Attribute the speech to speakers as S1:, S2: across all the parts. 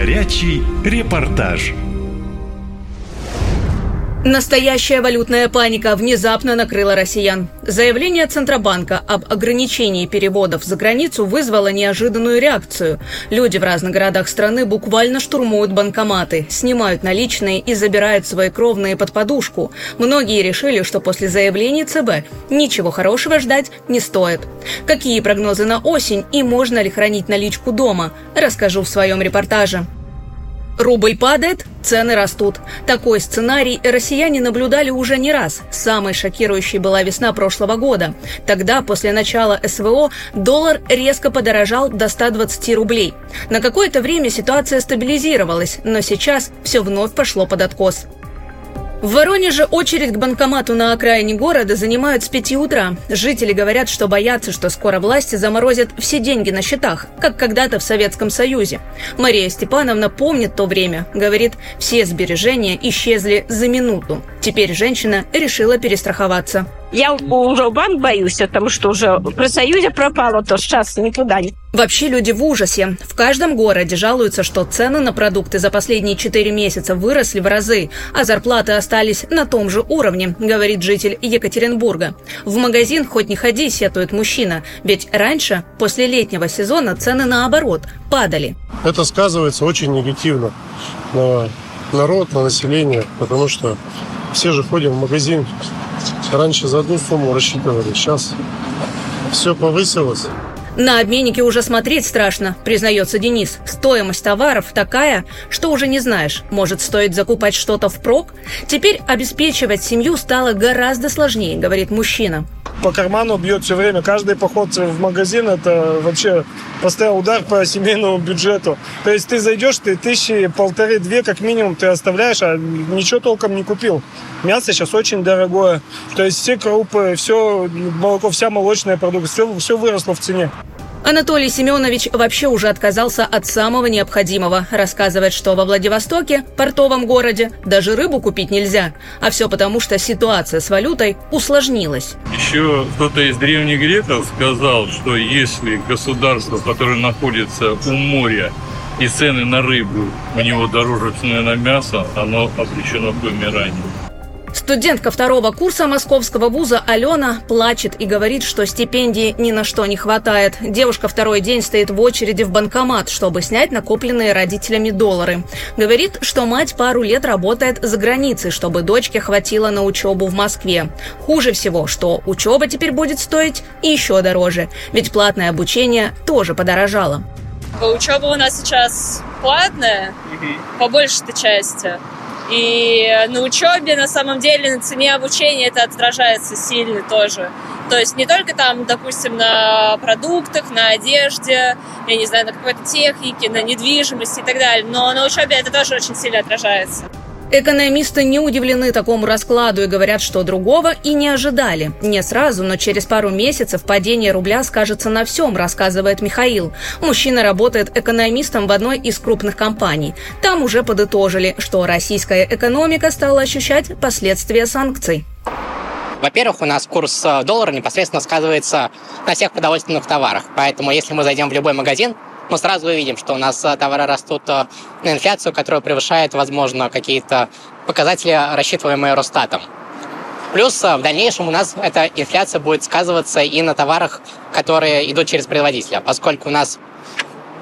S1: Горячий репортаж.
S2: Настоящая валютная паника внезапно накрыла россиян. Заявление Центробанка об ограничении переводов за границу вызвало неожиданную реакцию. Люди в разных городах страны буквально штурмуют банкоматы, снимают наличные и забирают свои кровные под подушку. Многие решили, что после заявления ЦБ ничего хорошего ждать не стоит. Какие прогнозы на осень и можно ли хранить наличку дома, расскажу в своем репортаже. Рубль падает, цены растут. Такой сценарий россияне наблюдали уже не раз. Самой шокирующей была весна прошлого года. Тогда, после начала СВО, доллар резко подорожал до 120 рублей. На какое-то время ситуация стабилизировалась, но сейчас все вновь пошло под откос. В Воронеже очередь к банкомату на окраине города занимают с 5 утра. Жители говорят, что боятся, что скоро власти заморозят все деньги на счетах, как когда-то в Советском Союзе. Мария Степановна помнит то время. Говорит, все сбережения исчезли за минуту. Теперь женщина решила перестраховаться.
S3: Я уже банк боюсь, потому что уже при Союзе пропало, то сейчас никуда не.
S2: Вообще люди в ужасе. В каждом городе жалуются, что цены на продукты за последние четыре месяца выросли в разы, а зарплаты остались на том же уровне, говорит житель Екатеринбурга. В магазин хоть не ходи, сетует мужчина, ведь раньше, после летнего сезона, цены наоборот падали.
S4: Это сказывается очень негативно на народ, на население, потому что все же ходим в магазин Раньше за одну сумму рассчитывали, сейчас все повысилось.
S2: На обменнике уже смотреть страшно, признается Денис. Стоимость товаров такая, что уже не знаешь, может стоит закупать что-то впрок? Теперь обеспечивать семью стало гораздо сложнее, говорит мужчина
S5: по карману бьет все время. Каждый поход в магазин это вообще постоянный удар по семейному бюджету. То есть ты зайдешь, ты тысячи, полторы-две как минимум ты оставляешь, а ничего толком не купил. Мясо сейчас очень дорогое. То есть все крупы, все молоко, вся молочная продукция, все, все выросло в цене.
S2: Анатолий Семенович вообще уже отказался от самого необходимого. Рассказывает, что во Владивостоке, портовом городе, даже рыбу купить нельзя. А все потому, что ситуация с валютой усложнилась.
S6: Еще кто-то из древних греков сказал, что если государство, которое находится у моря, и цены на рыбу у него дороже цены на мясо, оно обречено к вымиранию.
S2: Студентка второго курса московского вуза Алена плачет и говорит, что стипендии ни на что не хватает. Девушка второй день стоит в очереди в банкомат, чтобы снять накопленные родителями доллары. Говорит, что мать пару лет работает за границей, чтобы дочке хватило на учебу в Москве. Хуже всего, что учеба теперь будет стоить еще дороже, ведь платное обучение тоже подорожало.
S7: Учеба у нас сейчас платная, по большей части. И на учебе, на самом деле, на цене обучения это отражается сильно тоже. То есть не только там, допустим, на продуктах, на одежде, я не знаю, на какой-то технике, на недвижимости и так далее, но на учебе это тоже очень сильно отражается.
S2: Экономисты не удивлены такому раскладу и говорят, что другого и не ожидали. Не сразу, но через пару месяцев падение рубля скажется на всем, рассказывает Михаил. Мужчина работает экономистом в одной из крупных компаний. Там уже подытожили, что российская экономика стала ощущать последствия санкций.
S8: Во-первых, у нас курс э, доллара непосредственно сказывается на всех продовольственных товарах. Поэтому, если мы зайдем в любой магазин, мы сразу увидим, что у нас э, товары растут э, на инфляцию, которая превышает, возможно, какие-то показатели, рассчитываемые Росстатом. Плюс э, в дальнейшем у нас эта инфляция будет сказываться и на товарах, которые идут через производителя, поскольку у нас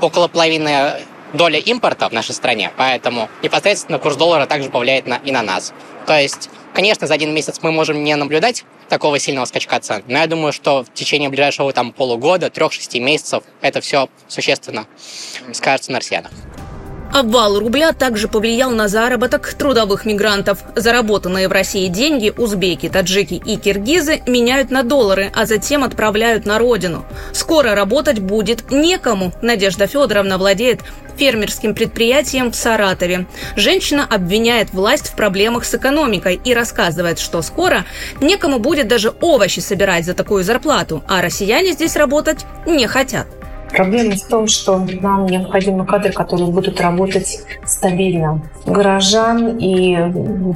S8: около половины доля импорта в нашей стране, поэтому непосредственно курс доллара также повлияет на, и на нас. То есть, конечно, за один месяц мы можем не наблюдать такого сильного скачка цен. Но я думаю, что в течение ближайшего там полугода, трех-шести месяцев это все существенно скажется на россиянах.
S2: Обвал рубля также повлиял на заработок трудовых мигрантов. Заработанные в России деньги узбеки, таджики и киргизы меняют на доллары, а затем отправляют на родину. Скоро работать будет некому. Надежда Федоровна владеет фермерским предприятием в Саратове. Женщина обвиняет власть в проблемах с экономикой и рассказывает, что скоро некому будет даже овощи собирать за такую зарплату, а россияне здесь работать не хотят.
S9: Проблема в том, что нам необходимы кадры, которые будут работать стабильно. Горожан и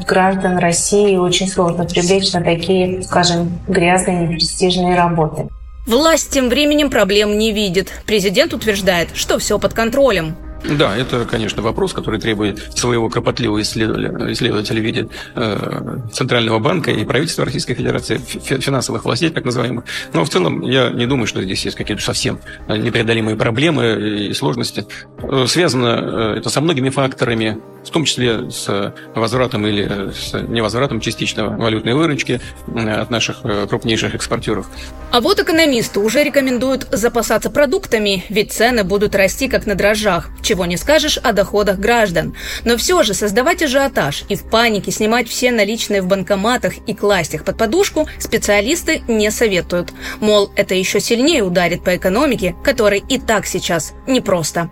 S9: граждан России очень сложно привлечь на такие, скажем, грязные, непрестижные работы.
S2: Власть тем временем проблем не видит. Президент утверждает, что все под контролем.
S10: Да, это, конечно, вопрос, который требует своего кропотливого исследователя, в виде э, Центрального банка и правительства Российской Федерации, финансовых властей, так называемых. Но в целом я не думаю, что здесь есть какие-то совсем непреодолимые проблемы и сложности. Э, связано э, это со многими факторами, в том числе с возвратом или с невозвратом частично валютной выручки от наших крупнейших экспортеров.
S2: А вот экономисты уже рекомендуют запасаться продуктами, ведь цены будут расти как на дрожжах, чего не скажешь о доходах граждан. Но все же создавать ажиотаж и в панике снимать все наличные в банкоматах и класть их под подушку специалисты не советуют. Мол, это еще сильнее ударит по экономике, которой и так сейчас непросто.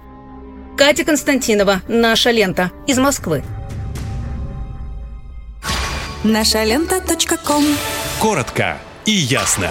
S2: Катя Константинова, «Наша лента» из Москвы.
S11: Наша лента.
S1: Коротко и ясно.